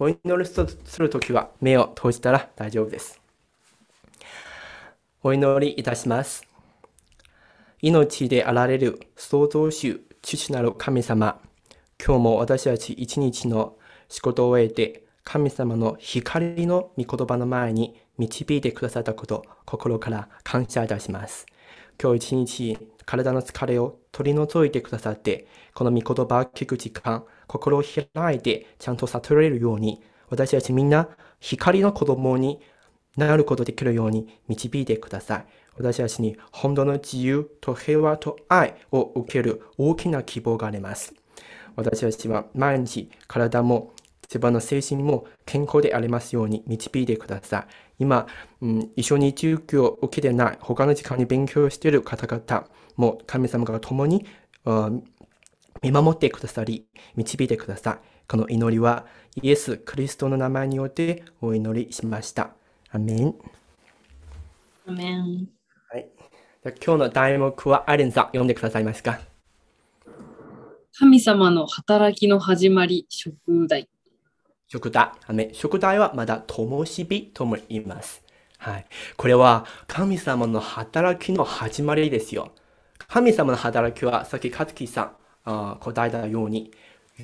お祈りするときは目を閉じたら大丈夫です。お祈りいたします。命であられる創造主、父なる神様、今日も私たち一日の仕事を終えて、神様の光の御言葉の前に導いてくださったこと、心から感謝いたします。今日一日、体の疲れを取り除いてくださって、この御言葉を聞く時間、心を開いてちゃんと悟れるように、私たちみんな光の子供になることできるように導いてください。私たちに本当の自由と平和と愛を受ける大きな希望があります。私たちは毎日体も自分の精神も健康でありますように導いてください。今、うん、一緒に授業を受けてない他の時間に勉強している方々も神様が共に、見守ってくださり、導いてください。この祈りはイエス・クリストの名前によってお祈りしました。アメン。アメン。はい。じゃ今日の題目はアレンさん読んでくださいますか？神様の働きの始まり、食題。食題。食題はまだ灯火とも言います。はい。これは神様の働きの始まりですよ。神様の働きは、さっき勝木さんあ答えたように、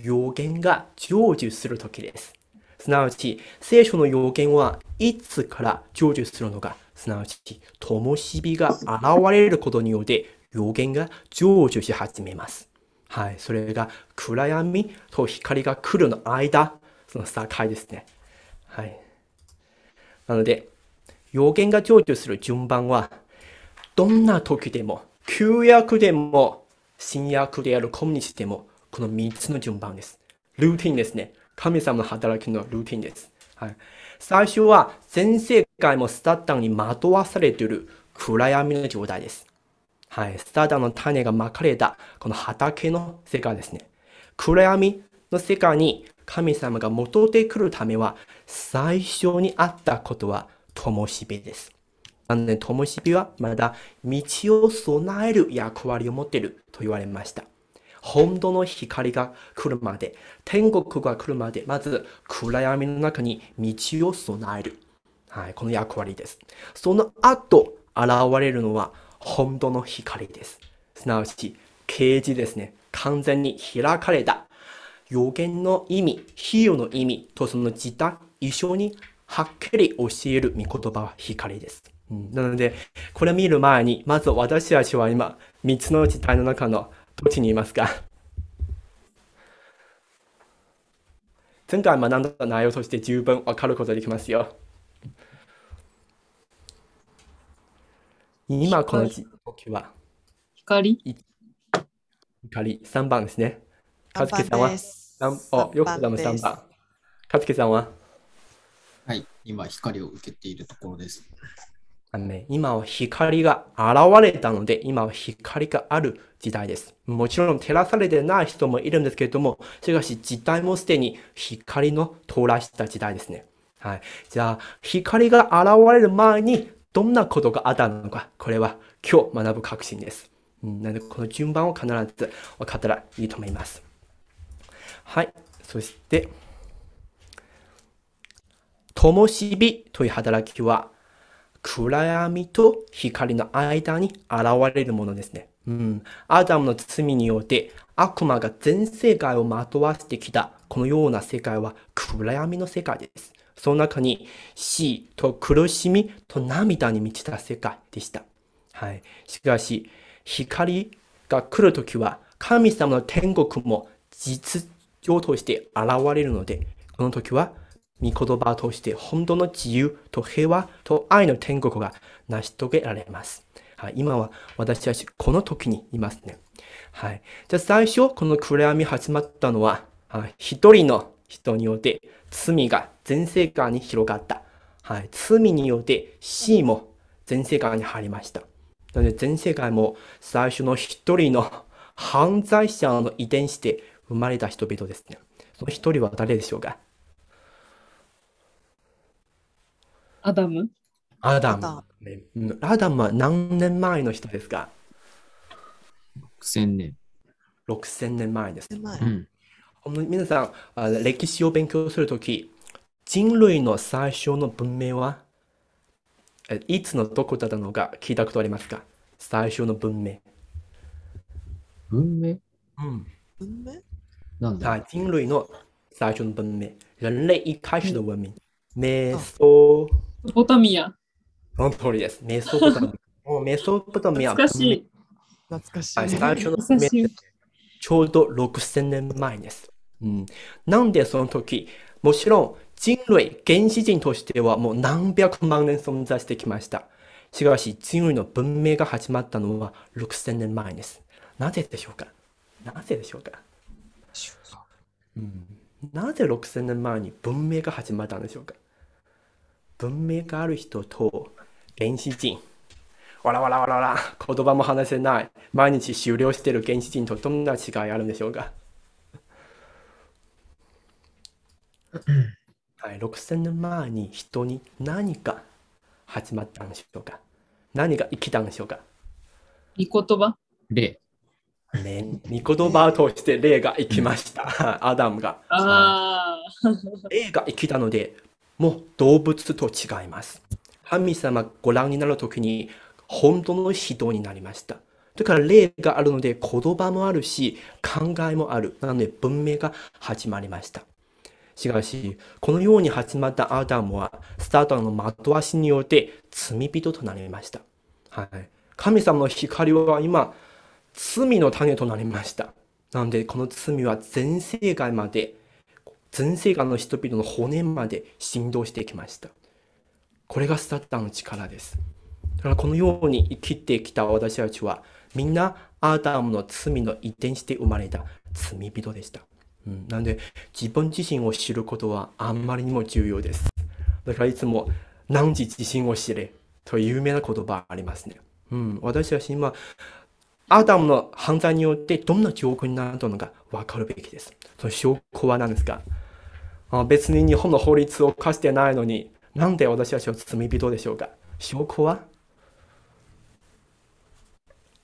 予言が成就するときです。すなわち、聖書の予言はいつから成就するのか、すなわち、灯火が現れることによって予言が成就し始めます。はい。それが暗闇と光が来るの間、その境ですね。はい。なので、予言が成就する順番は、どんな時でも、旧約でも、新約であるコミュニティでも、この3つの順番です。ルーティンですね。神様の働きのルーティンです。はい。最初は全世界もスタータンに惑わされている暗闇の状態です。はい。スタータンの種がまかれたこの畑の世界ですね。暗闇の世界に神様が戻ってくるためは、最初にあったことは、灯火です。なので、灯火はまだ道を備える役割を持っていると言われました。本当の光が来るまで、天国が来るまで、まず暗闇の中に道を備える。はい、この役割です。その後、現れるのは本当の光です。すなわち、啓示ですね。完全に開かれた予言の意味、比喩の意味とその時代、一緒にはっきり教える御言葉は光です。うん、なので、これ見る前に、まず私たちは今、三つの時代の中のどっちにいますか？前回学んだ内容として十分わかることができますよ。今この時は？光？光。3番ですね。かずけさんは？あ、よくさん3番。かつけさんは？はい、今光を受けているところです。あのね、今は光が現れたので、今は光がある時代です。もちろん照らされてない人もいるんですけれども、しかし時代もすでに光の到来した時代ですね。はい。じゃあ、光が現れる前にどんなことがあったのか、これは今日学ぶ確信です。うん、なので、この順番を必ず分かったらいいと思います。はい。そして、灯火という働きは、暗闇と光の間に現れるものですね。うん。アダムの罪によって悪魔が全世界をまとわせてきたこのような世界は暗闇の世界です。その中に死と苦しみと涙に満ちた世界でした。はい。しかし、光が来るときは神様の天国も実情として現れるので、この時は、御言葉として本当の自由と平和と愛の天国が成し遂げられます。はい、今は私たちこの時にいますね。はい。じゃあ最初、この暗闇始まったのは、はい、一人の人によって罪が全世界に広がった。はい。罪によって死も全世界に入りました。なので全世界も最初の一人の犯罪者の遺伝子で生まれた人々ですね。その一人は誰でしょうか？アダム？アダム。ね、アダムは何年前の人ですか ?6000 年。6000年前です。うん、皆さん、歴史を勉強するとき、人類の最初の文明は？えいつのどこだったのか聞いたことありますか？最初の文明。文明？うん。文明？なんだ？はい、人類の最初の文明。人類一開始の文明。メソ、ポタミア。その通りです。メソポタミア。もうメソポタミア懐かしい。懐かしい。はい、最初のちょうど6000年前です。うん、なんでその時、もちろん人類、原始人としてはもう何百万年存在してきました。しかし人類の文明が始まったのは6000年前です。なぜでしょうか？なぜでしょうか、うん、なぜ6000年前に文明が始まったんでしょうか？文明がある人と原始人。わらわらわらわら、言葉も話せない。毎日終了している原始人とどんな違いあるんでしょうかはい、6000年前に人に何か始まったんでしょうか何が生きたんでしょうか見言葉？例。ね、御言葉を通して霊が生きました。アダムが。ああ。霊が生きたので、もう動物と違います。神様ご覧になるときに本当の人になりました。だから霊があるので言葉もあるし考えもある。なので文明が始まりました。しかし、このように始まったアダムは、スタートの的足によって罪人となりました。はい。神様の光は今、罪の種となりました。なので、この罪は全世界まで、全世界の人々の骨まで振動してきました。これがスタッターの力です。だからこのように生きてきた私たちは、みんなアダムの罪の遺伝して生まれた罪人でした。うん、なので自分自身を知ることはあんまりにも重要です。だからいつも何時自身を知れという有名な言葉ありますね。うん、私たち今アダムの犯罪によってどんな状況になったのか分かるべきです。その証拠は何ですか？別に日本の法律を犯してないのになんで私たちは罪人でしょうか？証拠は、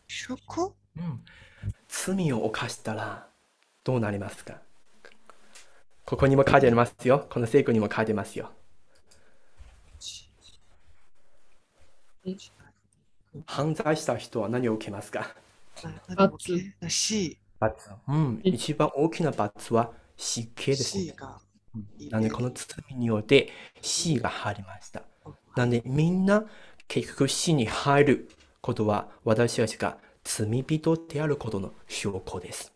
食うん、罪を犯したらどうなりますか？ここにも書いてありますよ。この聖句にも書いてますよ。犯罪した人は何を受けますか？罰。罰。うん。一番大きな罰は死刑です、C なので、この罪によって死が入りました。なので、みんな結局死に入ることは私たちが罪人であることの証拠です。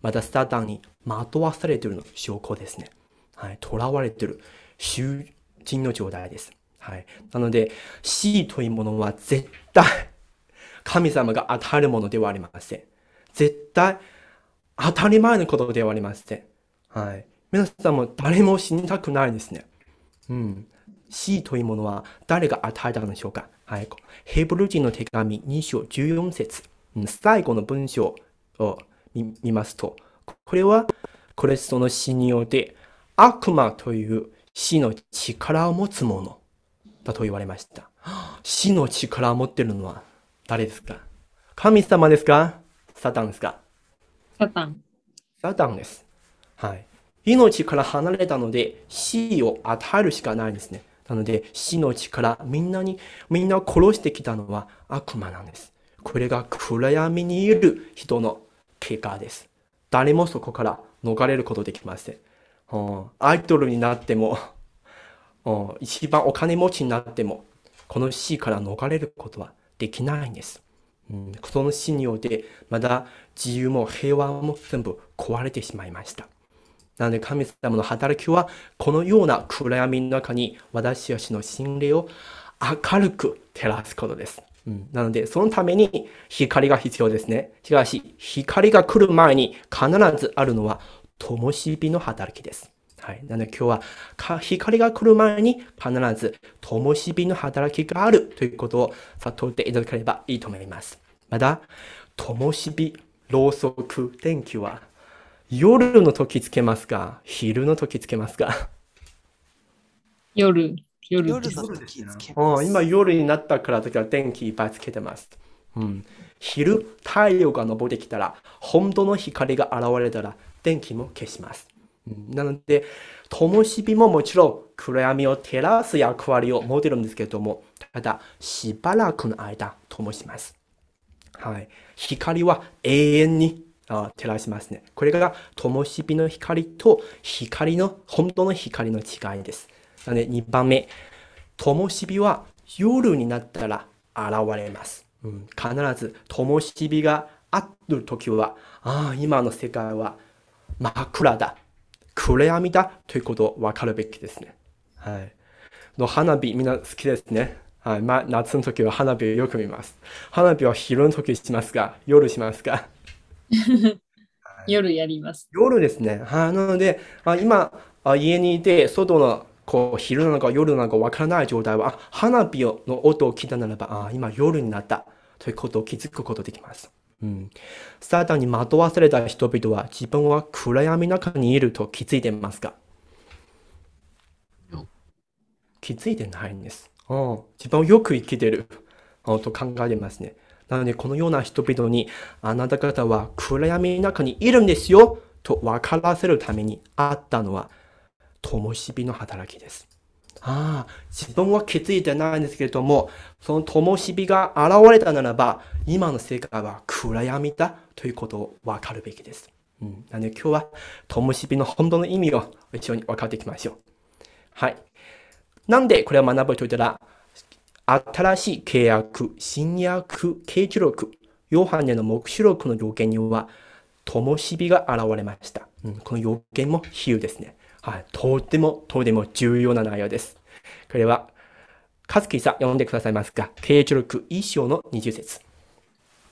また、スタータンに惑わされているの証拠ですね。はい。囚われている囚人の状態です。はい。なので、死というものは絶対神様が与えるものではありません。絶対当たり前のことではありません。はい。皆さんも誰も死にたくないですね。うん。死というものは誰が与えたのでしょうか？はい。ヘブル人の手紙2章14節うん最後の文章を見見ますと、これはクリストの死によって悪魔という死の力を持つものだと言われました。死の力を持っているのは誰ですか？神様ですか？サタンですか？サタン。サタンです。はい。命から離れたので死を与えるしかないんですね。なので死の力、みんなに、みんなを殺してきたのは悪魔なんです。これが暗闇にいる人の結果です。誰もそこから逃れることできません。うんアイドルになっても、うん一番お金持ちになっても、この死から逃れることはできないんです。うんその死によって、まだ自由も平和も全部壊れてしまいました。なので神様の働きは、このような暗闇の中に私たちの心霊を明るく照らすことです。うん、なので、そのために光が必要ですね。しかし、光が来る前に必ずあるのは、灯火の働きです。はい。なので今日は光が来る前に必ず灯火の働きがあるということを悟っていただければいいと思います。また、灯火、ろうそく、電気は夜の時つけますか？昼の時つけますか？夜。夜です夜の時つけます。うん今夜になったからだから電気いっぱいつけてます。うん。昼、太陽が昇ってきたら、本当の光が現れたら電気も消します。うんなので、灯火ももちろん暗闇を照らす役割を持ってるんですけれども、ただ、しばらくの間、灯します。はい。光は永遠にあ照らしますね。これが灯火の光と光の、本当の光の違いです。なので、2番目。灯火は夜になったら現れます。うん、必ず灯火があるときは、ああ、今の世界は真っ暗だ。暗闇だということを分かるべきですね。はい。の花火、みんな好きですね。はい。まあ、夏の時は花火をよく見ます。花火は昼の時しますか夜しますか夜やります。夜ですね。はい。なので、あ今、あ家にいて、外のこう昼なのか夜なのかわからない状態は、あ花火の音を聞いたならば、あ今夜になったということを気づくことができます。うん。サタンに惑わされた人々は自分は暗闇の中にいると気づいていますか？気づいてないんです。うん自分をよく生きてるうんと考えてますね。なので、このような人々に、あなた方は暗闇の中にいるんですよと分からせるためにあったのは、灯火の働きです。ああ、自分は気づいてないんですけれども、その灯火が現れたならば、今の世界は暗闇だということを分かるべきです。うん、なので今日は灯火の本当の意味を一緒に分かっていきましょう。はい。なんでこれを学ぶと言ったら、新しい契約、新約、啓示録、ヨハネの目視録の予言には、灯火が現れました。うん、この予言も比喩ですね。はい。とても、とても重要な内容です。これは、和樹さん読んでくださいますか？啓示録一章の20節。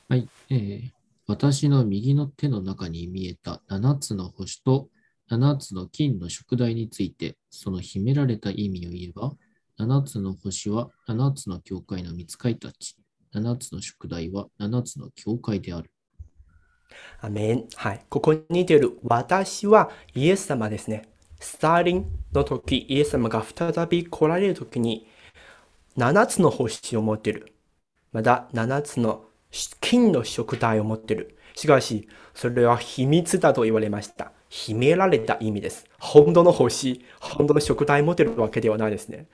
はい、えー私の右の手の中に見えた7つの星と7つの金の食台について、その秘められた意味を言えば、7つの星は7つの教会の見つかいたち、7つの食台は7つの教会である。アメン。はい。ここに出る私はイエス様ですね。スターリンの時、イエス様が再び来られる時に、7つの星を持っている。また7つの金の食台を持っている。しかし、それは秘密だと言われました。秘められた意味です。本当の星、本当の食台を持ってるわけではないですね。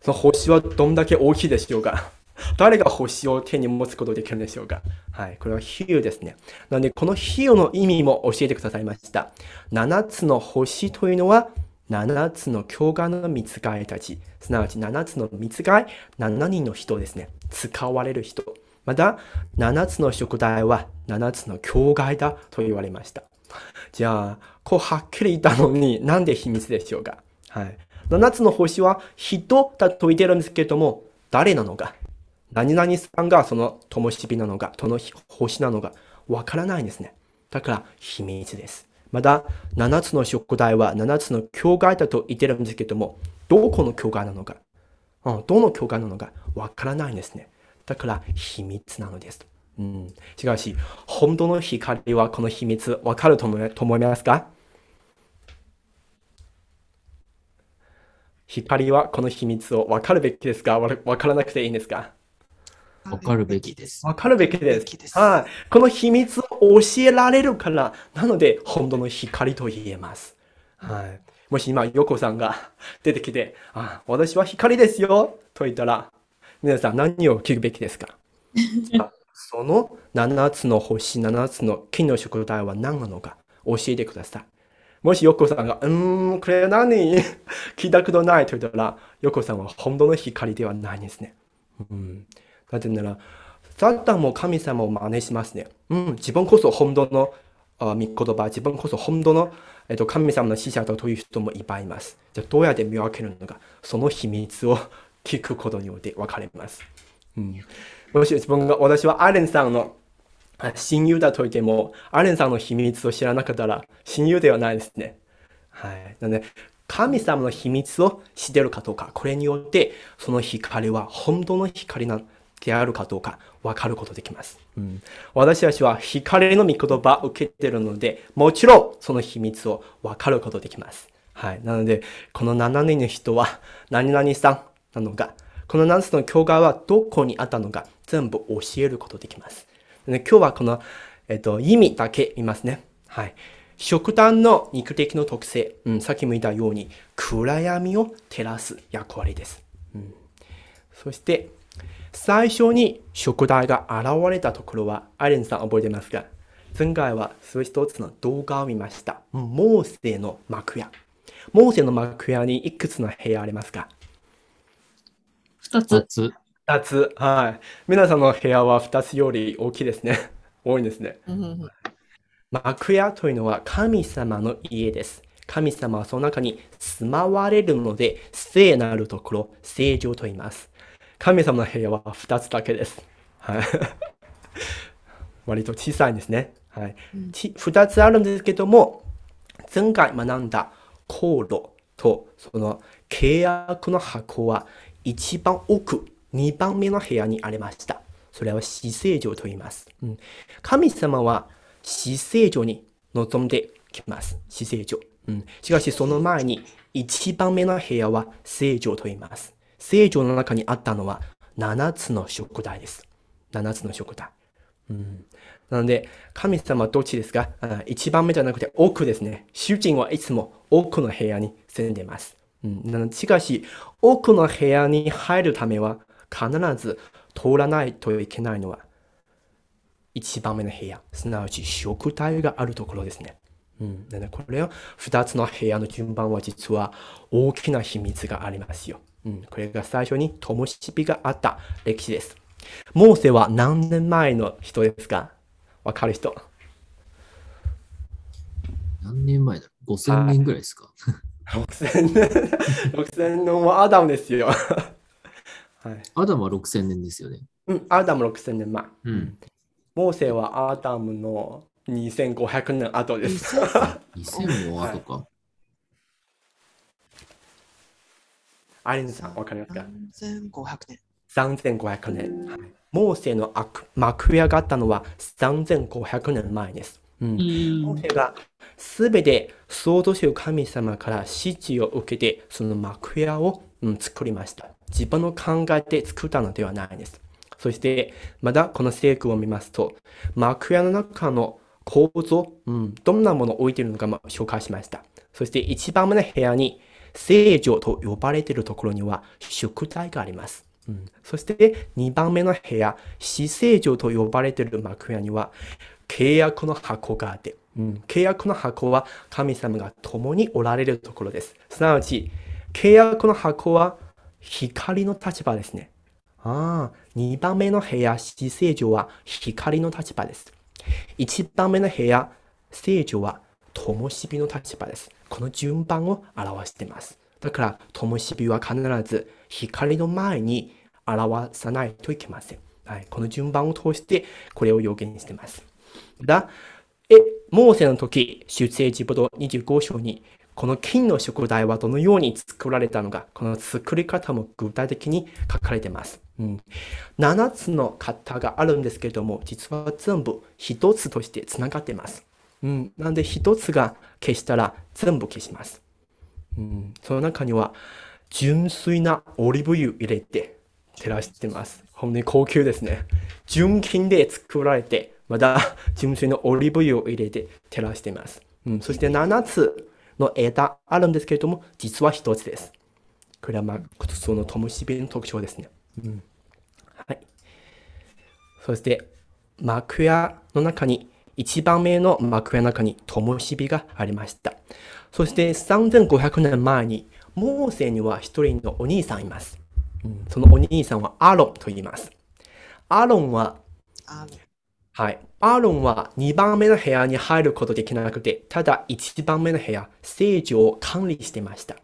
その星はどんだけ大きいでしょうか 誰が星を手に持つことできるんでしょうかはい。これは比喩ですね。なので、この比喩の意味も教えてくださいました。7つの星というのは、7つの教会の見つかいたち、すなわち7つの見つかい、7人の人ですね。使われる人。また、7つの食材は7つの教会だと言われました。じゃあ、こうはっきり言ったのに、なんで秘密でしょうか？はい。7つの星は人だと言ってるんですけれども、誰なのか？何々さんがその灯火なのか、その星なのか、わからないんですね。だから秘密です。また、7つの食材は7つの教会だと言ってるんですけども、どこの教会なのか、うん、どの教会なのか？わからないんですね。だから秘密なのです。うん、しかし、本当の光はこの秘密わかると思いますか？光はこの秘密をわかるべきですか？わわからなくていいんですか？わかるべきです。わかるべきです。べきですはい。この秘密を教えられるから、なので、本当の光と言えます。はい。もし今、ヨコさんが 出てきて、あ、私は光ですよと言ったら、皆さん何を聞くべきですか？あその7つの星、7つの金の食材は何なのか？教えてください。もしヨコさんが、うーん、これ何？聞いたことないと言ったら、ヨコさんは本当の光ではないんですね。うん。なぜなら、サタンも神様を真似しますね。うん、自分こそ本当のあ御言葉、自分こそ本当の、えっと、神様の使者だという人もいっぱいいます。じゃあどうやって見分けるのか、その秘密を 聞くことによって分かります。うん、もし自分が、私はアレンさんの親友だと言っても、アレンさんの秘密を知らなかったら親友ではないですね。はい。なので、神様の秘密を知ってるかどうか、これによって、その光は本当の光なであるかどうか分かることできます。うん、私たちは光の御言葉を受けているので、もちろんその秘密を分かることできます。はい。なので、この7人の人は何々さんなのか、この7つの教会はどこにあったのか、全部教えることできます。で今日はこの、えっと、意味だけ言いますね。はい。食単の肉的の特性、うん、さっきも言ったように暗闇を照らす役割です。うん、そして最初に食台が現れたところはアレンさん覚えてますか？前回はそう一つの動画を見ました。うんモーセの幕屋。モーセの幕屋にいくつの部屋ありますか？二つ。二つ。二つ。はい。皆さんの部屋は二つより大きいですね。多いんですね。うんうんうん幕屋というのは神様の家です。神様はその中に住まわれるので、聖なるところ、聖城と言います。神様の部屋は2つだけです。はい。割と小さいんですね。はい。ち2つあるんですけども、前回学んだ航路とその契約の箱は一番奥、2番目の部屋にありました。それは死聖城と言います。うん、神様は死聖城に臨んできます。死聖城。うん、しかしその前に一番目の部屋は聖城と言います。聖城の中にあったのは7つの食台です。7つの食台。うん、なので、神様はどっちですか？一番目じゃなくて奥ですね。主人はいつも奥の部屋に住んでいます。うん、しかし、奥の部屋に入るためは必ず通らないといけないのは一番目の部屋、すなわち食台があるところですね。うん、でこれを2つの部屋の順番は実は大きな秘密がありますよ。うん、これが最初に灯火があった歴史です。モーセは何年前の人ですか？わかる人？何年前だ？ろう ?5000 年ぐらいですか ?6000 年 ?6000 年はアダムですよ。はい。アダムは6000年ですよね。うん、アダム6000年前。うん。モーセはアダムの2500年後です。2000も後か。アレンさん、わかりますか？3500年。3500年。はいモーセの悪幕屋があったのは3500年前です。うんうモーん。セがすべて創造主神様から指示を受けて、その幕屋を、作りました。自分の考えて作ったのではないです。そして、まだこの聖句を見ますと、幕屋の中の構造、うん、どんなものを置いているのかも紹介しました。そして、一番目の部屋に、聖女と呼ばれているところには、宿題があります。うん、そして、2番目の部屋、死聖女と呼ばれている幕屋には、契約の箱があって、うん、契約の箱は神様が共におられるところです。すなわち、契約の箱は光の立場ですね。ああ、2番目の部屋、死聖女は光の立場です。1番目の部屋、聖女は灯火の立場です。この順番を表しています。だから、灯火は必ず光の前に表さないといけません。はい、この順番を通してこれを予言しています。だ、え、モーセの時、出エジプト25章に、この金の食台はどのように作られたのか、この作り方も具体的に書かれています。うん、7つの型があるんですけれども、実は全部一つとしてつながっています。うん、なんで一つが消したら全部消します。うん、その中には純粋なオリーブ油入れて照らしてます。本当に高級ですね。純金で作られて、また 純粋なオリーブ油を入れて照らしています。うん、そして7つの枝あるんですけれども、実は1つです。これはまあ、その灯火の特徴ですね。うん、はい。そして、幕屋の中に、一番目の幕屋の中に灯火がありました。そして3500年前に、モーセには一人のお兄さんいます。うんそのお兄さんはアロンと言います。アロンははい。アーロンは2番目の部屋に入ることできなくて、ただ1番目の部屋、聖女を管理してました。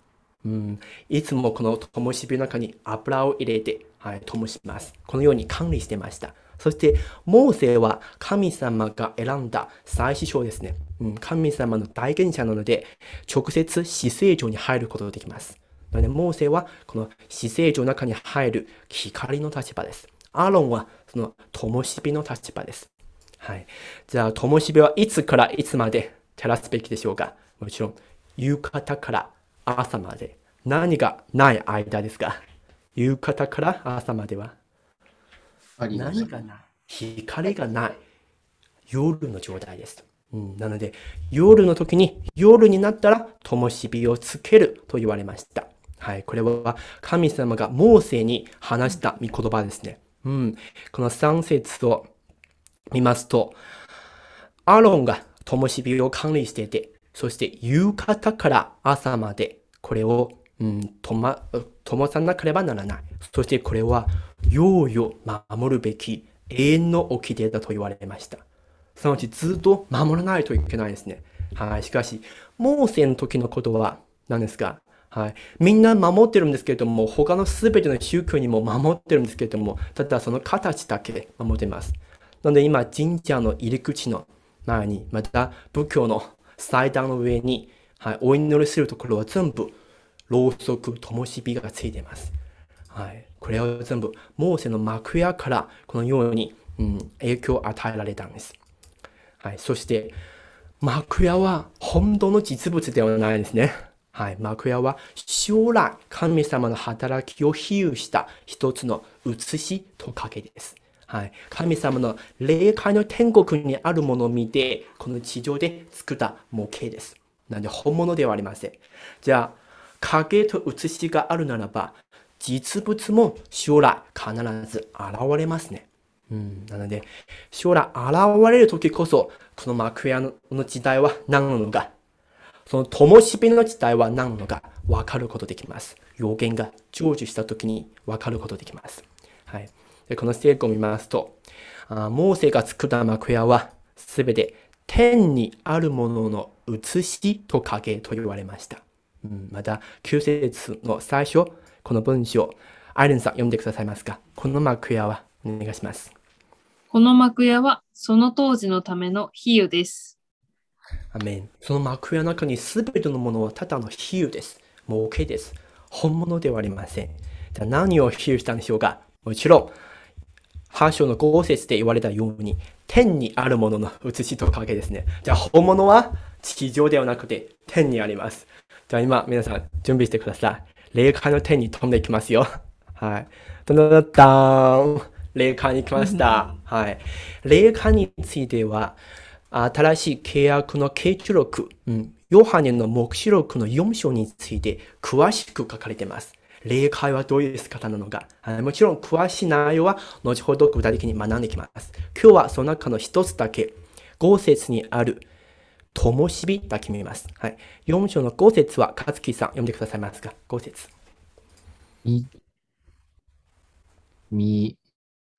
うん、いつもこの灯火の中に油を入れて、はい、灯します。このように管理してました。そして、モーセは神様が選んだ祭司長ですね。うん、神様の代言者なので、直接死聖女に入ることができます。なので、モーセはこの死聖女の中に入る光の立場です。アーロンはその灯火の立場です。はい。じゃあ、灯火はいつからいつまで照らすべきでしょうか？もちろん、夕方から朝まで。何がない間ですか？夕方から朝までは何がない？光がない夜の状態です。うん、なので、夜の時に、夜になったら、灯火をつけると言われました。はい。これは、神様がモーセに話した御言葉ですね。うん。この3節を見ますと、アロンが灯火を管理していて、そして夕方から朝まで、これを、うん、とま、灯さなければならない。そしてこれは、ようよ守るべき永遠の掟だと言われました。そのうちずっと守らないといけないですね。はい。しかし、モーセの時のことは何ですかはい。みんな守ってるんですけれども、他のすべての宗教にも守ってるんですけれども、ただその形だけ守ってます。なので今、神社の入り口の前に、また仏教の祭壇の上に、はい、お祈りするところは全部、ろうそく、灯火がついています。はい。これは全部、モーセの幕屋からこのように、うん、影響を与えられたんです。はい。そして、幕屋は本当の実物ではないんですね。はい。幕屋は将来神様の働きを比喩した一つの写しと影です。はい。神様の霊界の天国にあるものを見て、この地上で作った模型です。なんで本物ではありません。じゃあ、影と写しがあるならば、実物も将来必ず現れますね。うん、なので、将来現れる時こそ、この幕屋の時代は何なのか、その灯火の時代は何なのか分かることできます。予言が成就した時に分かることできます。はい。でこの聖句を見ますと、あモーセが作った幕屋はすべて天にあるものの写しと影と言われました。うん、また、9節の最初、この文章、アイレンさん読んでくださいますか？この幕屋はお願いします。この幕屋はその当時のための比喩です。アメン。その幕屋の中に全てのものはただの比喩です。模型です。本物ではありません。じゃあ何を比喩したんでしょうか？もちろん、8章の5節で言われたように、天にあるものの写しと影ですね。じゃあ本物は地上ではなくて天にあります。じゃあ今皆さん準備してください。霊界の天に飛んでいきますよ。はい。ダダダダーン。霊界に来ました。はい。霊界については、新しい契約の契約録、うん、ヨハネの目視録の4章について詳しく書かれています。霊界はどういう姿なのか、はい、もちろん詳しい内容は後ほど具体的に学んでいきます。今日はその中の一つだけ、5節にある灯火だけ見ます。はい。4章の5節は、勝木さん読んでくださいますか ?5 節。み、み、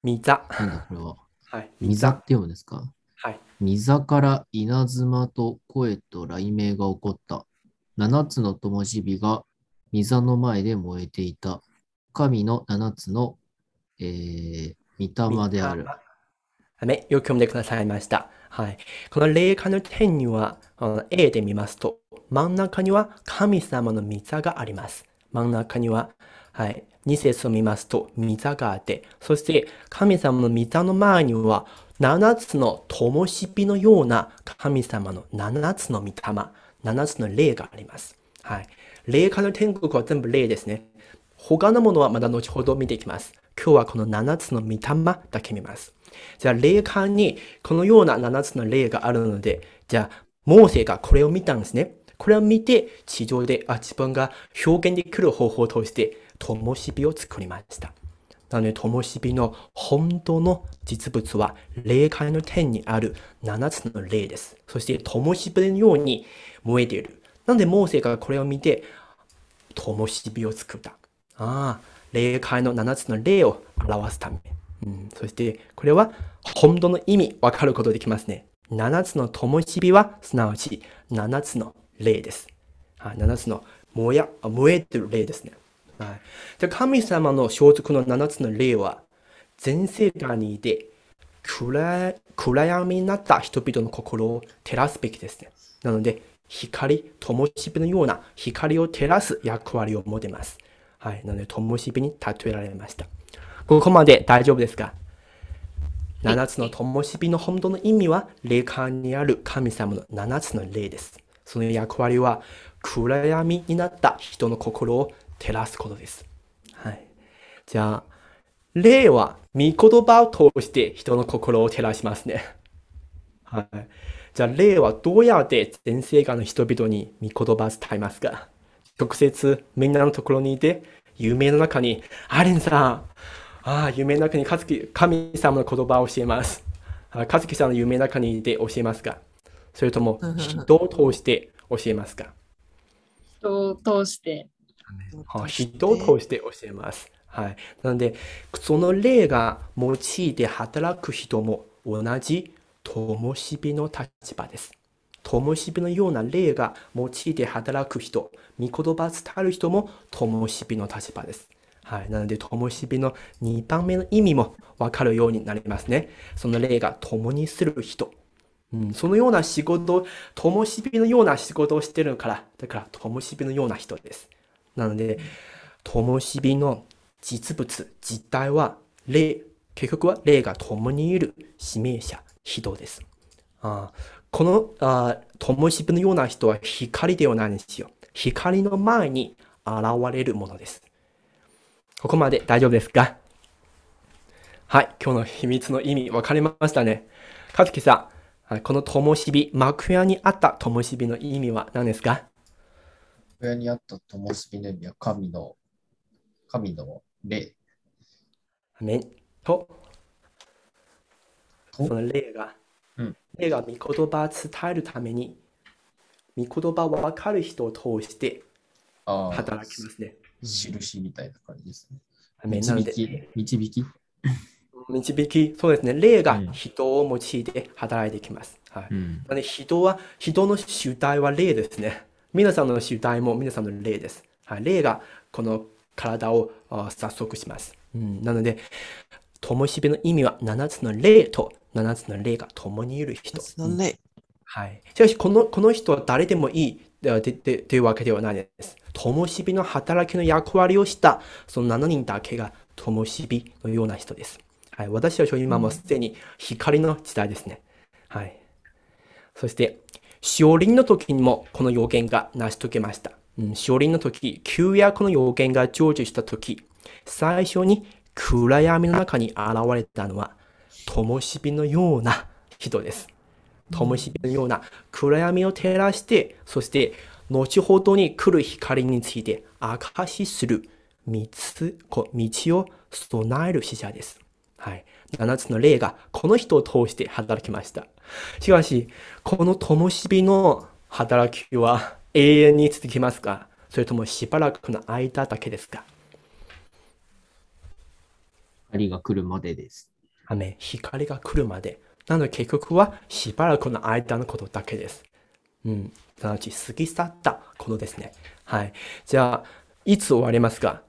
みざ。なんだこれは。はい。みざって読むんですか？はい。みざから稲妻と声と雷鳴が起こった。七つの灯火がみざの前で燃えていた。神の七つの、えー、御霊である。はい。よく読んでくださいました。はい。この霊界の天には、A で見ますと、真ん中には神様の御座があります。真ん中には、はい。2節を見ますと、御座があって、そして神様の御座の前には、7つの灯火のような神様の7つの御霊、7つの霊があります。はい。霊界の天国は全部霊ですね。他のものはまだ後ほど見ていきます。今日はこの7つの御霊だけ見ます。じゃあ、霊界にこのような7つの霊があるので、じゃあ、モーセがこれを見たんですね。これを見て、地上であ自分が表現できる方法を通して、灯火を作りました。なので、灯火の本当の実物は、霊界の天にある7つの霊です。そして、灯火のように燃えている。なので、モーセがこれを見て、灯火を作った。ああ、霊界の7つの霊を表すため。うん、そして、これは本当の意味わかることできますね。7つの灯火は、すなわち7つの霊です。は、7つの燃や燃えてる霊ですね。はい、で神様の所属の7つの霊は、全世界にいて暗、暗闇になった人々の心を照らすべきですね。なので、光、灯火のような光を照らす役割を持てます。はい。なので、灯火に例えられました。ここまで大丈夫ですか ?7 つの灯火の本当の意味は、霊界にある神様の7つの霊です。その役割は、暗闇になった人の心を照らすことです。はい。じゃあ、霊は御言葉を通して人の心を照らしますね。はい。じゃあ、霊はどうやって全世界の人々に御言葉を伝えますか？直接みんなのところにいて、夢の中に、アレンさん、ああ、夢の中に神様の言葉を教えます。あ和樹さんの夢の中にいて教えますか？それとも人を通して教えますか？人を通して。あ人を通して教えます。はい。なので、その霊が用いて働く人も同じ灯火の立場です。灯火のような霊が用いて働く人、御言葉伝える人も灯火の立場です。はい。なので、灯火の2番目の意味もわかるようになりますね。その霊が共にする人。うん、そのような仕事、灯火のような仕事をしてるから、だから灯火のような人です。なので、灯火の実物、実態は霊、結局は霊が共にいる指名者、人です。あこのあ灯火のような人は光ではないんですよ。光の前に現れるものです。ここまで大丈夫ですか？はい、今日の秘密の意味分かりましたね。かずきさん、はいこの灯火、幕屋にあった灯火の意味は何ですか？親にあった灯火の意味は神の、神の霊アメンと、とその霊が、うん霊が御言葉を伝えるために、御言葉を分かる人を通して働きますね。印みたいな感じですね。導で、き、導き。導き、そうですね。霊がうん人を用いて働いてきます。はい。うん。なので人は、人の主体は霊ですね。皆さんの主体も皆さんの霊です。はい、霊がこの体をあ早速します。うん、なので、灯火の意味は7つの霊と7つの霊が共にいる人。そのね、はい。しかし、この、この人は誰でもいいでででというわけではないです。灯火の働きの役割をした、その7人だけが灯火のような人です。はい。私たちは今もすでに光の時代ですね。はい。そして、しおりんの時にもこの予言が成し遂げました。うん、しおりんの時、旧約の予言が成就した時、最初に暗闇の中に現れたのは、灯火のような人です。灯火のような暗闇を照らして、そして後ほどに来る光について証しする道こ道を備える使者です。はい。7つの霊がこの人を通して働きました。しかし、この灯火の働きは永遠に続きますか？それともしばらくの間だけですか？光が来るまでです。アメン光が来るまで。なので結局はしばらくの間のことだけです。うん。すなわち過ぎ去ったことですね。はい。じゃあ、いつ終わりますか？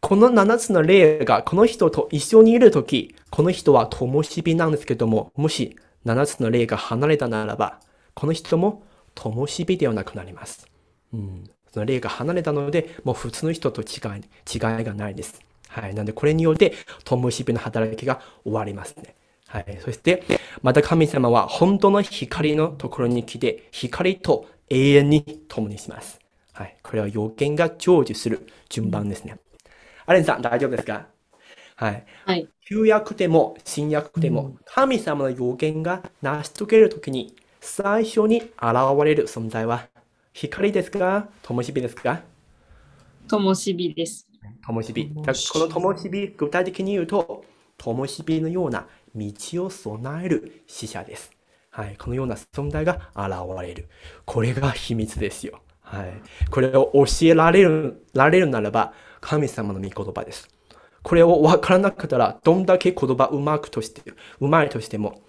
この7つの霊がこの人と一緒にいるとき、この人は灯火なんですけども、もし7つの霊が離れたならば、この人も灯火ではなくなります。うん。その霊が離れたので、もう普通の人と違い、違いがないです。はい。なので、これによって、灯火の働きが終わりますね。はい。そして、また神様は本当の光のところに来て、光と永遠に共にします。はい。これは予言が成就する順番ですね。アレンさん、大丈夫ですか？はい。はい。旧約でも新約でも神様の予言が成し遂げるときに最初に現れる存在は光ですか？灯火ですか？灯火です。灯火。この灯火、具体的に言うと、灯火のような道を備える使者です。はい。このような存在が現れる。これが秘密ですよ。はい。これを教えられる、られるならば、神様の御言葉です。これを分からなかったら、どんだけ言葉うまくとして、うまいとしても、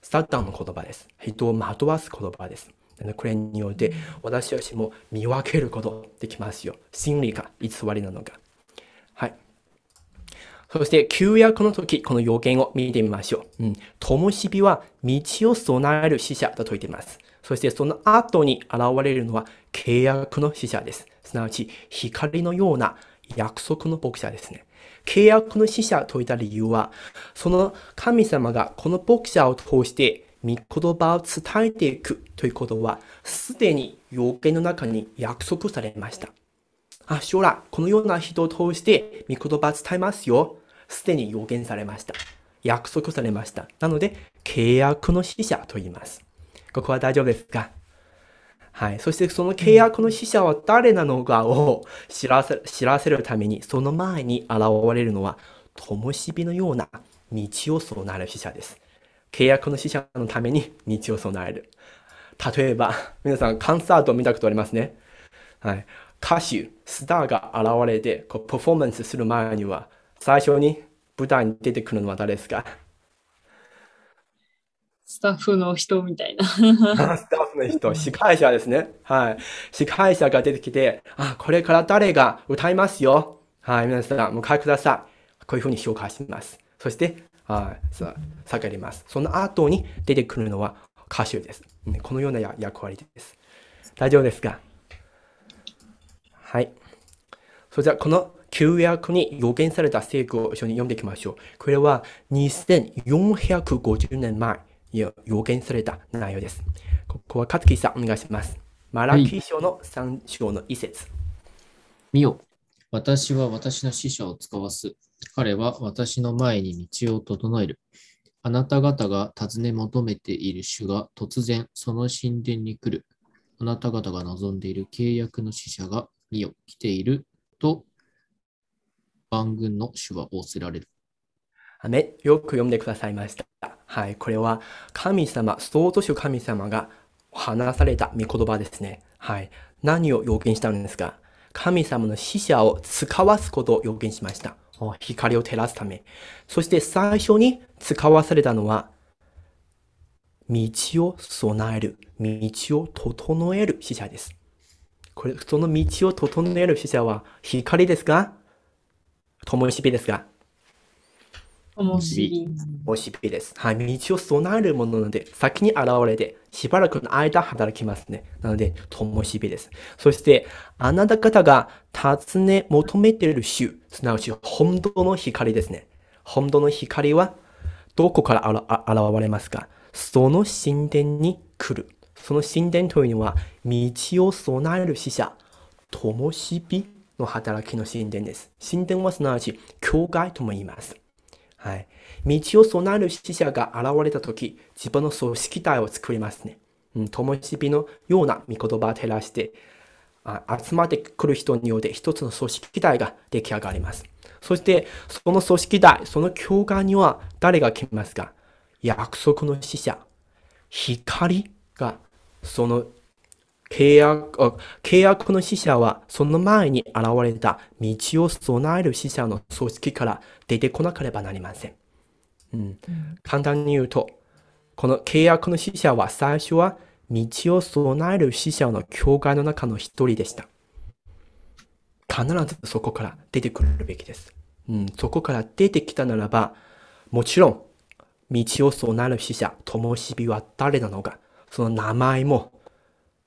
サタンの言葉です。人を惑わす言葉です。これによって、私たちも見分けることできますよ。真理か偽りなのか。そして、旧約の時、この予言を見てみましょう。うん。灯火は道を備える使者と言っています。そして、その後に現れるのは契約の使者です。すなわち、光のような約束の牧者ですね。契約の使者と言った理由は、その神様がこの牧者を通して御言葉を伝えていくということは、すでに予言の中に約束されました。あ、将来、このような人を通して御言葉を伝えますよ。すでに予言されました。約束されました。なので、契約の使者と言います。ここは大丈夫ですか？はい。そしてその契約の使者は誰なのかを知らせ知らせるために、その前に現れるのは、灯火のような道を備える使者です。契約の使者のために道を備える。例えば、皆さん、コンサートを見たことありますね？はい。歌手、スターが現れて、こう、パフォーマンスする前には、最初に舞台に出てくるのは誰ですか？スタッフの人みたいな。スタッフの人、司会者ですね。はい。司会者が出てきて、あ、これから誰が歌いますよ？はい。皆さん、お迎えください。こういうふうに紹介します。そして、はい。さ、叫ります。その後に出てくるのは歌手です。ねこのようなや役割です。大丈夫ですか？はい。それじゃあ、この旧約に予言された聖句を一緒に読んでいきましょう。これは2450年前に予言された内容です。ここは勝木さんお願いします。マラキー書の3章の一節。見よ、私は私の使者を使わす。彼は私の前に道を整える。あなた方が尋ね求めている主が突然その神殿に来る。あなた方が望んでいる契約の使者が見よ、来ていると万軍の主は仰せられる。アメよく読んでくださいました。はい、これは神様、創造主神様が話された御言葉ですね。はい、何を予言したのですか？神様の使者を使わすことを予言しました。光を照らすため。そして最初に使わされたのは、道を備える、道を整える使者です。これ、その道を整える使者は光ですか灯火ですか面白い。おしびです。はい。道を備えるものなので、先に現れて、しばらくの間働きますね。なので、ともしびです。そして、あなた方が尋ね求めている主、すなわち本当の光ですね。本当の光は、どこからあらあ現れますか？その神殿に来る。その神殿というのは、道を備える使者、ともしびの働きの神殿です。神殿はすなわち、教会とも言います。はい。道を備える使者が現れたとき、自分の組織体を作りますね。うん、灯火のような御言葉を照らして、あ集まってくる人によって一つの組織体が出来上がります。そして、その組織体、その教会には誰が来ますか？約束の使者。光が、その契約、あ契約の使者はその前に現れた道を備える使者の組織から出てこなければなりません。うん、簡単に言うと、この契約の使者は最初は道を備える使者の教会の中の一人でした。必ずそこから出てくるべきです。うん、そこから出てきたならば、もちろん、道を備える使者、灯火は誰なのか、その名前も、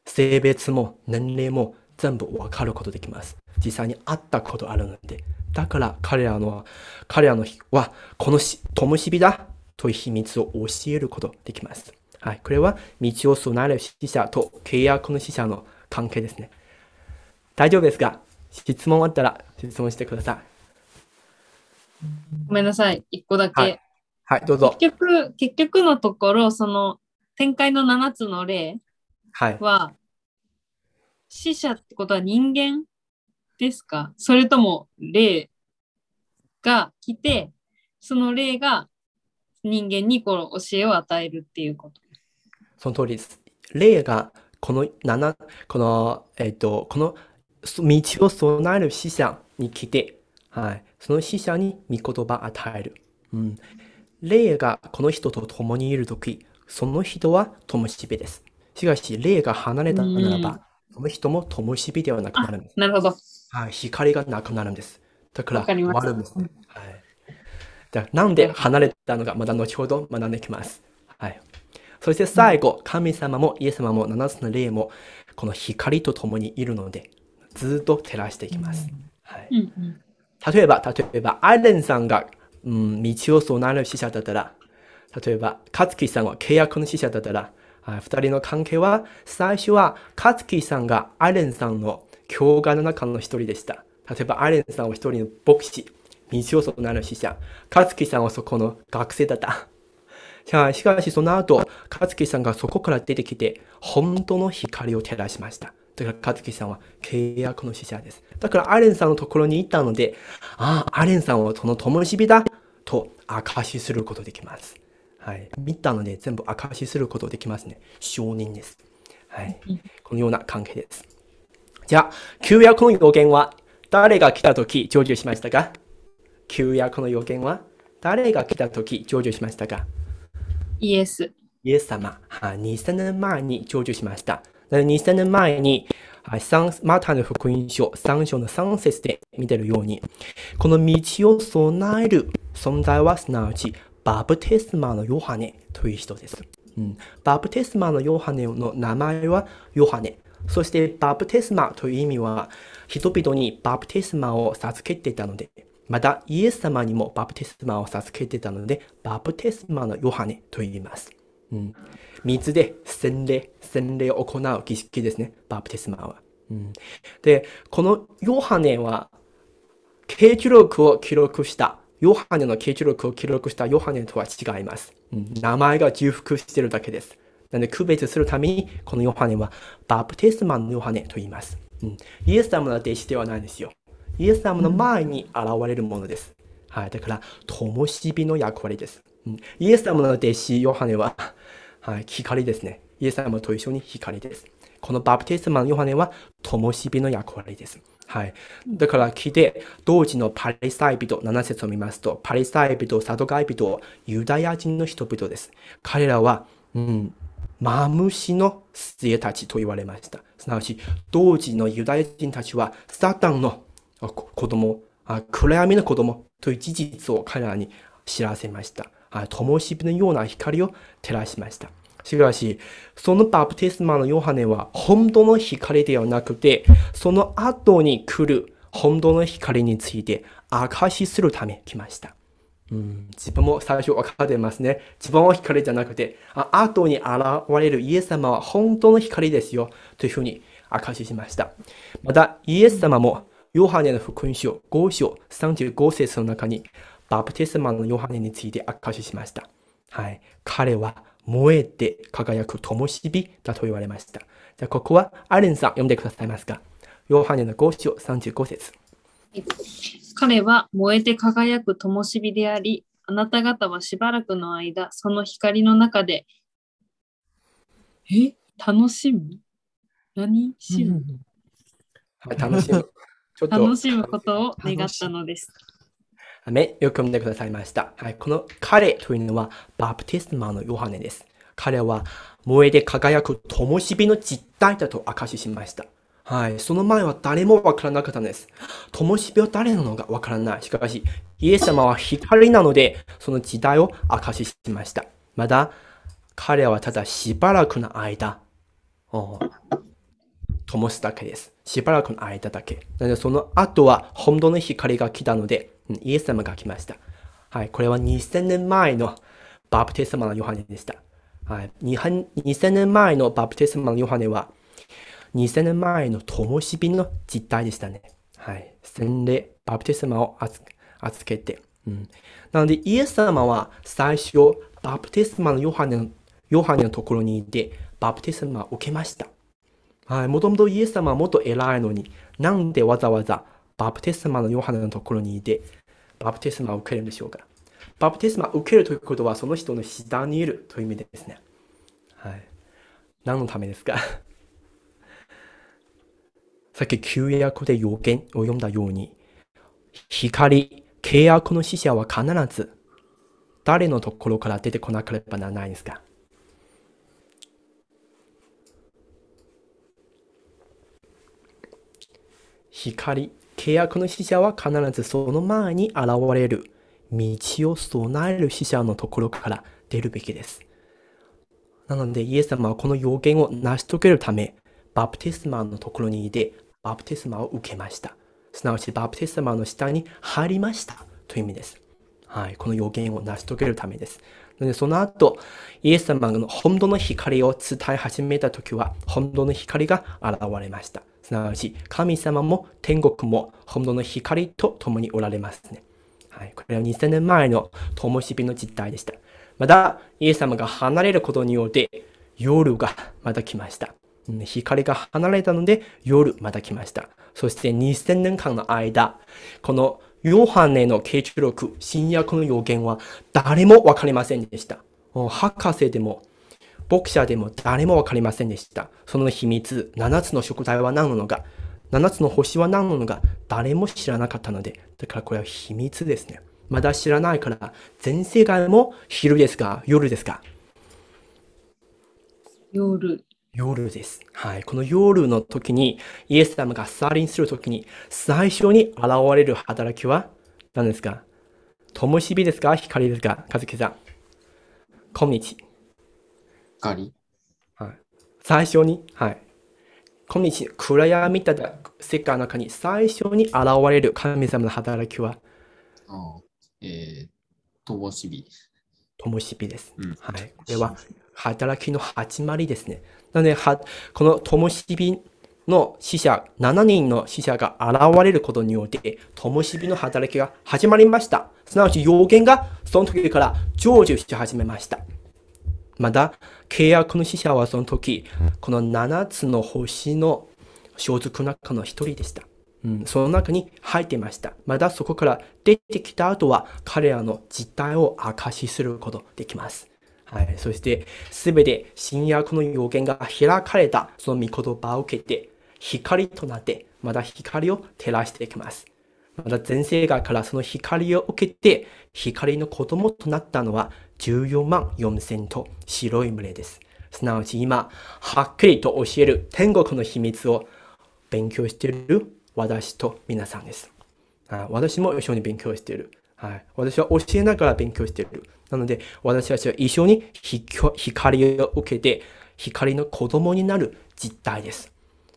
性別も年齢も全部わかることできます。実際に会ったことあるので。だから彼らの、彼らのは、このし灯火だという秘密を教えることできます。はい。これは道を備える使者と契約の使者の関係ですね。大丈夫ですか？質問あったら質問してください。ごめんなさい。一個だけ。はいはい、どうぞ。結局、結局のところ、その展開の7つの例は死者ってことは人間ですか？それとも霊が来て、その霊が人間にこの教えを与えるっていうこと。その通りです。霊がこの7、この、えっ、と、この道を備える死者に来て、はい。その死者に御言葉を与える。うん。霊がこの人と共にいるとき、その人は灯火です。しかし、霊が離れたならば、その人も灯火ではなくなるんです。なるほど。はい。光がなくなるんです。だから、終わるんですね。はい。じゃあなんで離れたのか、また後ほど学んでいきます。はい。そして最後、神様もイエス様も7つの霊も、この光と共にいるので、ずっと照らしていきます。はい。例えば、例えば、アイレンさんが、うん、道を備える使者だったら、例えば、勝木さんは契約の使者だったら、はい二人の関係は、最初は、勝木さんがアレンさんの教会の中の一人でした。例えば、アレンさんは一人の牧師、道を備える使者。勝木さんはそこの学生だった。しかしその後、勝木さんがそこから出てきて、本当の光を照らしました。だから勝木さんは契約の使者です。だからアレンさんのところに行ったので、ああ、アレンさんはその灯火だと証しすることできます。はい。見たので全部証しすることできますね。証人です。はい。このような関係です。じゃあ、旧約の予言は誰が来たとき成就しましたか？旧約の予言は誰が来たとき成就しましたか？イエス。イエス様、はい2000年前に成就しました。なので2000年前に、マタイの福音書3章の3節で見てるように、この道を備える存在はすなわちバプテスマのヨハネという人です。うん、バプテスマのヨハネの名前はヨハネ。そしてバプテスマという意味は人々にバプテスマを授けていたので、またイエス様にもバプテスマを授けていたので、バプテスマのヨハネと言います。うん、水で洗礼、洗礼を行う儀式ですね、バプテスマは。うん、で、このヨハネは、記録を記録した、ヨハネの記録を記録したヨハネとは違います。うん、名前が重複しているだけです。なので、区別するために、このヨハネはバプテスマのヨハネと言います。うん、イエス様の弟子ではないんですよ。イエス様の前に現れるものです。はい。だから、灯火の役割です。うんイエス様の弟子、ヨハネは、はい、光ですね。イエス様と一緒に光です。このバプテスマのヨハネは、灯火の役割です。はい。だから聞いて、当時のパリサイ人、7節を見ますと、パリサイ人、サドカイ人、ユダヤ人の人々です。彼らは、うん、マムシの末たちと言われました。すなわち、当時のユダヤ人たちは、サタンの子供、あ暗闇の子供という事実を彼らに知らせました。あ灯火のような光を照らしました。しかし、そのバプテスマのヨハネは本当の光ではなくて、その後に来る本当の光について証しするため来ました。うん、自分も最初分かってますね。自分は光じゃなくて、あ後に現れるイエス様は本当の光ですよ。というふうに証ししました。また、イエス様もヨハネの福音書5章35節の中に、バプテスマのヨハネについて証ししました。はい。彼は燃えて輝く灯火だと言われました。じゃあ、ここはアレンさん読んでくださいますか。ヨハネの5章35節。彼は燃えて輝く灯火であり、あなた方はしばらくの間、その光の中で、え？楽しむ？何しむ、はい、楽しむ。楽しむことを願ったのです。アメよく読んでくださいました。はい、この彼というのはバプテスマのヨハネです。彼は燃えて輝く灯火の実態だと証ししました。はい、その前は誰もわからなかったんです。灯火は誰なのかわからない。しかし、イエス様は光なので、その時代を証ししました。まだ、彼はただしばらくの間、灯すだけです。しばらくの間だけ。なので、その後は本当の光が来たので、イエス様が来ました。はい、これは2000年前のバプテスマのヨハネでした。はい、2000年前のバプテスマのヨハネは、2000年前の灯火の実態でしたね。はい、洗礼、バプテスマを預預けて。うん、なので、イエス様は最初、バプテスマのヨハネのヨハネのところにいて、バプテスマを受けました。はい、もともとイエス様はもっと偉いのに、なんでわざわざバプテスマのヨハネのところにいて、バプテスマを受けるんでしょうか。バプテスマを受けるということは、その人の下にいるという意味ですね。はい。何のためですか？さっき旧約で予言を読んだように、光、契約の使者は必ず誰のところから出てこなければならないんですか？光、契約の使者は必ずその前に現れる道を備える使者のところから出るべきです。なので、イエス様はこの要件を成し遂げるため、バプテスマのところにいて、バプテスマを受けました。すなわち、バプテスマの下に入りましたという意味です。はい、この要件を成し遂げるためです。で、その後、イエス様の本当の光を伝え始めたときは、本当の光が現れました。すなわち、神様も天国も本当の光と共におられますね。はい、これは2000年前の灯火の実態でした。また、イエス様が離れることによって、夜がまた来ました。光が離れたので、夜また来ました。そして2000年間の間、このヨハネの啓示録、新約の予言は誰もわかりませんでした。博士でも、牧者でも誰もわかりませんでした。その秘密、7つの食材は何なのか、7つの星は何なのか、誰も知らなかったので、だからこれは秘密ですね。まだ知らないから、全世界も昼ですか夜ですか夜。夜です。はい。この夜の時に、イエス様がサーリンする時に、最初に現れる働きは何ですか？灯火ですか？光ですか？和樹さん。今日。光。はい。最初に、はい。今日、暗闇みたいな世界の中に最初に現れる神様の働きは、ああえー、灯火。灯火です。うんはい。これは働きの始まりですね。なので、この灯火の死者、7人の死者が現れることによって、灯火の働きが始まりました。すなわち、予言がその時から成就し始めました。また、契約の死者はその時、この7つの星の装束の中の一人でした。うん、その中に入っていました。またそこから出てきた後は彼らの実態を明かしすることできます。はい。そして、すべて新約の予言が開かれたその御言葉を受けて、光となって、また光を照らしていきます。また全世界からその光を受けて、光の子供となったのは14万4千と白い群れです。すなわち今、はっきりと教える天国の秘密を勉強している私と皆さんです。私も一緒に勉強している。はい、私は教えながら勉強している。なので、私たちは一緒にひ光を受けて、光の子供になる実態です。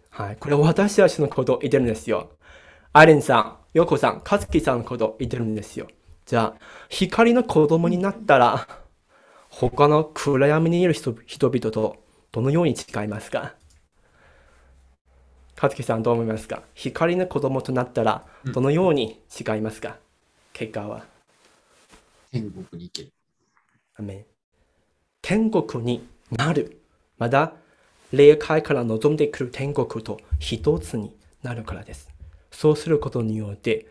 はい、これは私たちのことを言ってるんですよ。アレンさん、ヨコさん、カズキさんのことを言ってるんですよ。じゃあ、光の子供になったら、他の暗闇にいる人人々とどのように違いますか？カズキさんどう思いますか？光の子供となったらどのように違いますか、結果は。天国に行ける。アメン天国になる。まだ霊界から望んでくる天国と一つになるからです。そうすることによって、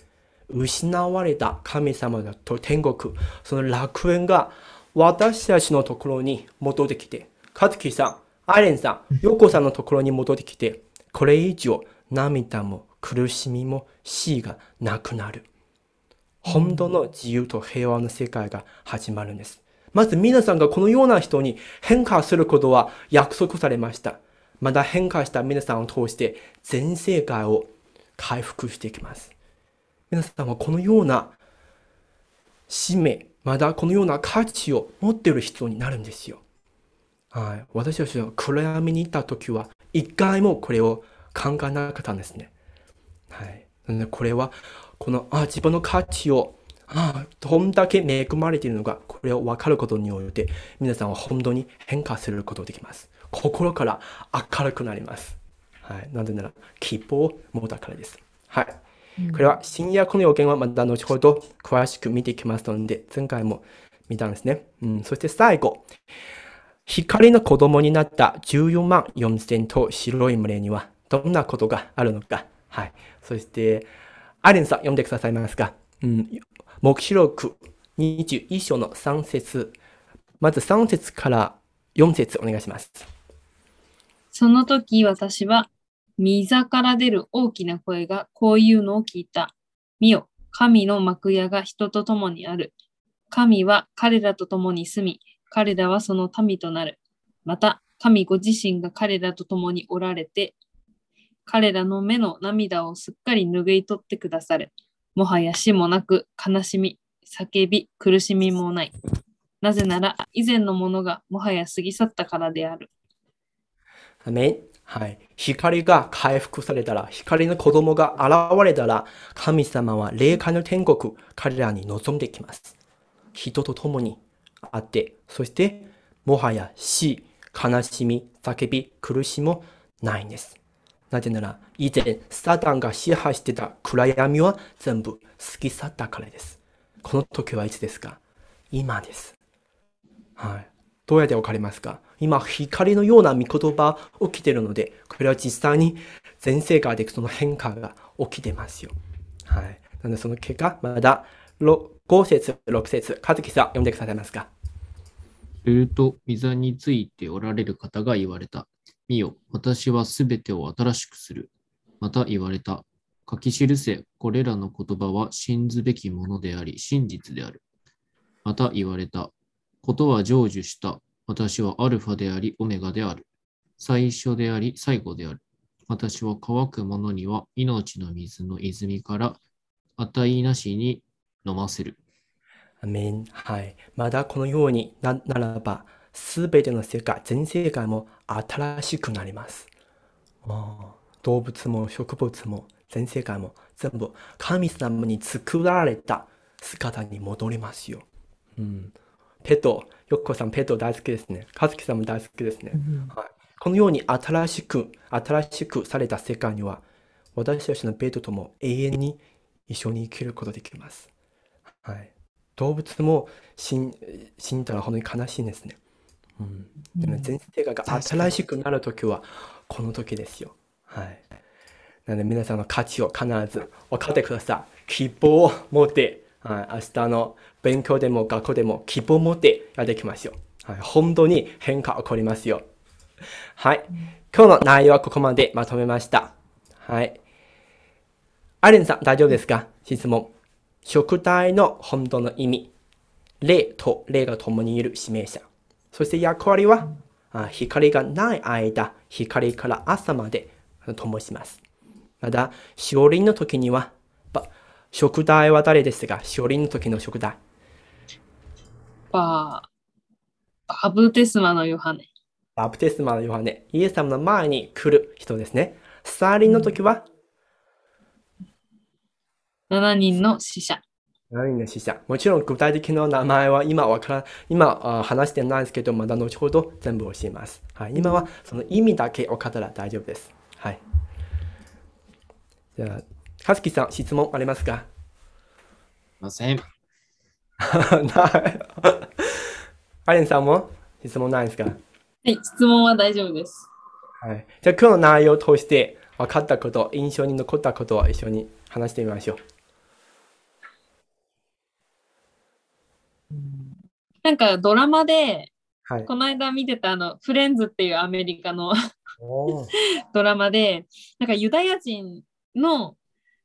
失われた神様のと天国、その楽園が私たちのところに戻ってきて、カズキさん、アイレンさん、ヨコさんのところに戻ってきて、これ以上涙も苦しみも死がなくなる。本当の自由と平和の世界が始まるんです。まず皆さんがこのような人に変化することは約束されました。また変化した皆さんを通して全世界を回復していきます。皆さんはこのような使命、またこのような価値を持っている人になるんですよ。はい。私たちは暗闇にいた時は一回もこれを考えなかったんですね。はい。なのでこれはこのあ自分の価値をあどんだけ恵まれているのかこれを分かることによって皆さんは本当に変化することができます。心から明るくなります。はい。なぜなら希望を持ったからです。はい。これは新約の予言はまた後ほど詳しく見ていきますので前回も見たんですね、うん、そして最後光の子供になった14万4千と白い群れにはどんなことがあるのか。はい。そしてアレンさん読んでくださいますか、うん、目視録21章の3節まず3節から4節お願いします。その時私は、溝から出る大きな声がこういうのを聞いた。見よ、神の幕屋が人と共にある。神は彼らと共に住み、彼らはその民となる。また、神ご自身が彼らと共におられて、彼らの目の涙をすっかり拭い取ってくださる。もはや死もなく、悲しみ、叫び、苦しみもない。なぜなら、以前のものがもはや過ぎ去ったからである。アメンはい。光が回復されたら、光の子供が現れたら、神様は霊界の天国、彼らに望んできます。人と共にあって、そして、もはや死、悲しみ、叫び、苦しみもないんです。なぜなら、以前、サタンが支配してた暗闇は全部過ぎ去ったからです。この時はいつですか？今です。はい。どうやってわかりますか？今、光のような見言葉起きてるので、これは実際に全世界でその変化が起きてますよ。はい。なので、その結果、まだ5節、6節、和樹さん、読んでくださいますか？すると、御座についておられる方が言われた。見よ、私はすべてを新しくする。また言われた。書き記せ、これらの言葉は信ずべきものであり、真実である。また言われた。ことは成就した。私はアルファであり、オメガである。最初であり、最後である。私は乾く者には命の水の泉から値なしに飲ませる。アメン。はい。まだこのようになならば、すべての世界、全世界も新しくなります。動物も植物も全世界も全部神様に作られた姿に戻りますよ。うん。ペット、よっこさんペット大好きですね。和樹さんも大好きですね。はい。このように新しく、新しくされた世界には、私たちのペットとも永遠に一緒に生きることができます。はい。動物も死ん死んだら本当に悲しいんですね。うん。でも全世界が新しくなるときは、この時ですよ。はい。なので皆さんの価値を必ず分かってください。希望を持って、はい、明日の勉強でも学校でも希望を持ってやっていきましょう。はい、本当に変化起こりますよ。はい。今日の内容はここまでまとめました。はい。アレンさん、大丈夫ですか？質問。食体の本当の意味。霊と霊が共にいる指名者。そして役割は、あ光がない間、光から朝まで灯します。また、勝利の時には、ば食体は誰ですが、勝利の時の食体。バー、バブテスマのヨハネ。バプテスマのヨハネ、イエス様の前に来る人ですね。スターリンの時は、7人の死者。何人の死者。もちろん具体的な名前は今わから今あ話してないですけど、まだ後ほど全部教えます。はい、今はその意味だけ分かったら大丈夫です。はい。じゃあ、かずきさん、質問ありますか？すいません。ない。アレンさんも質問ないですか？はい、質問は大丈夫です。はい。じゃあ今日の内容を通して分かったこと、印象に残ったことを一緒に話してみましょう。なんかドラマで、はい。この間見てたあの、フレンズっていうアメリカの ドラマで、なんかユダヤ人の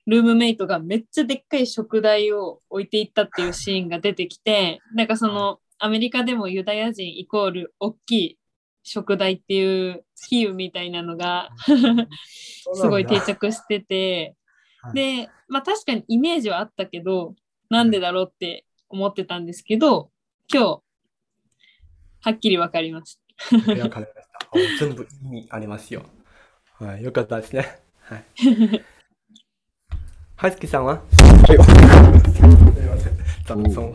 ルームメイトがめっちゃでっかい食台を置いていったっていうシーンが出てきて、なんかそのアメリカでもユダヤ人イコール大きい食台っていう比喩みたいなのが すごい定着してて、はい。で、まあ確かにイメージはあったけど、なんでだろうって思ってたんですけど、今日、はっきりわかりました。わかりました。お全部意味ありますよ。はい、よかったですね。はい。はずきさんは？はい。すみません。雑音。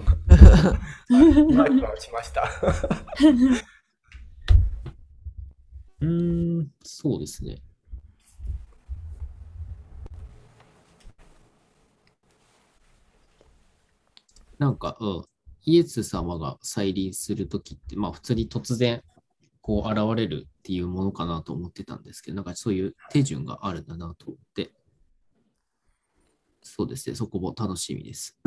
マイクが落ちました。うーん、そうですね。なんか、うん、イエス様が再臨するときって、まあ普通に突然こう現れるっていうものかなと思ってたんですけど、なんかそういう手順があるんだなと思って、そうですね、そこも楽しみです。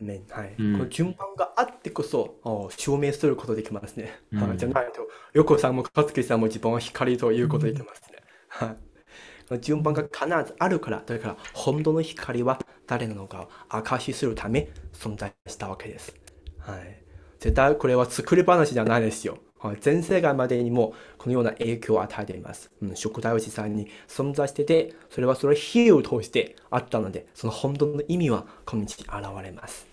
アメンはい。うんこの順番があってこそ、お証明することできますね。うんはいじゃないと、横さんも勝樹さんも自分は光ということできますね。はい。順番が必ずあるから、だから本当の光は誰なのかを証しするため存在したわけです。はい。絶対これは作り話じゃないですよ。全世界までにもこのような影響を与えています。うん、食体は実際に存在してて、それはそれを比喩を通してあったので、その本当の意味はこの道に現れます。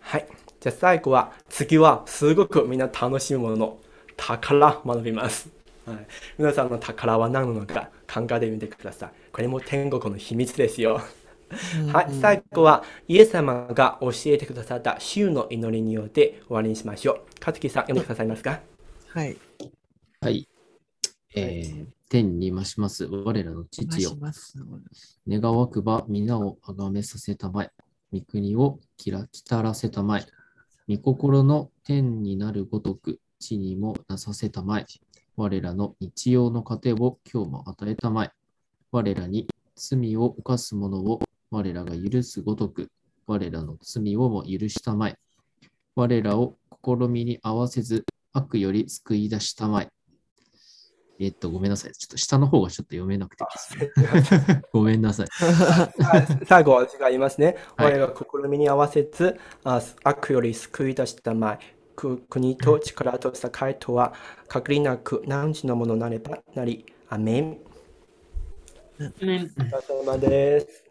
はい。じゃあ最後は、次はすごくみんな楽しむものの宝学びます。はい、皆さんの宝は何なのか考えてみてください。これも天国の秘密ですよ。はい、最後はイエス様が教えてくださった週の祈りによって終わりにしましょう。かつきさん、読んでくださいますか？はい。はい。えー天に増します我らの父よ。願わくば皆をあがめさせたまえ。御国をきらきたらせたまえ。御心の天になるごとく地にもなさせたまえ。我らの日曜の糧を今日も与えたまえ。我らに罪を犯す者を我らが許すごとく、我らの罪をも許したまえ。我らを試みに合わせず、悪より救い出したまえ。えっと、ごめんなさい。ちょっと下の方がちょっと読めなくてですね。ごめんなさい。はい最後は違いますね。はい我らが試みに合わせず、あ悪より救い出したまえ。く国と力と栄とは、限りなく何時のものなればなり。アメン。ねお疲れ様です。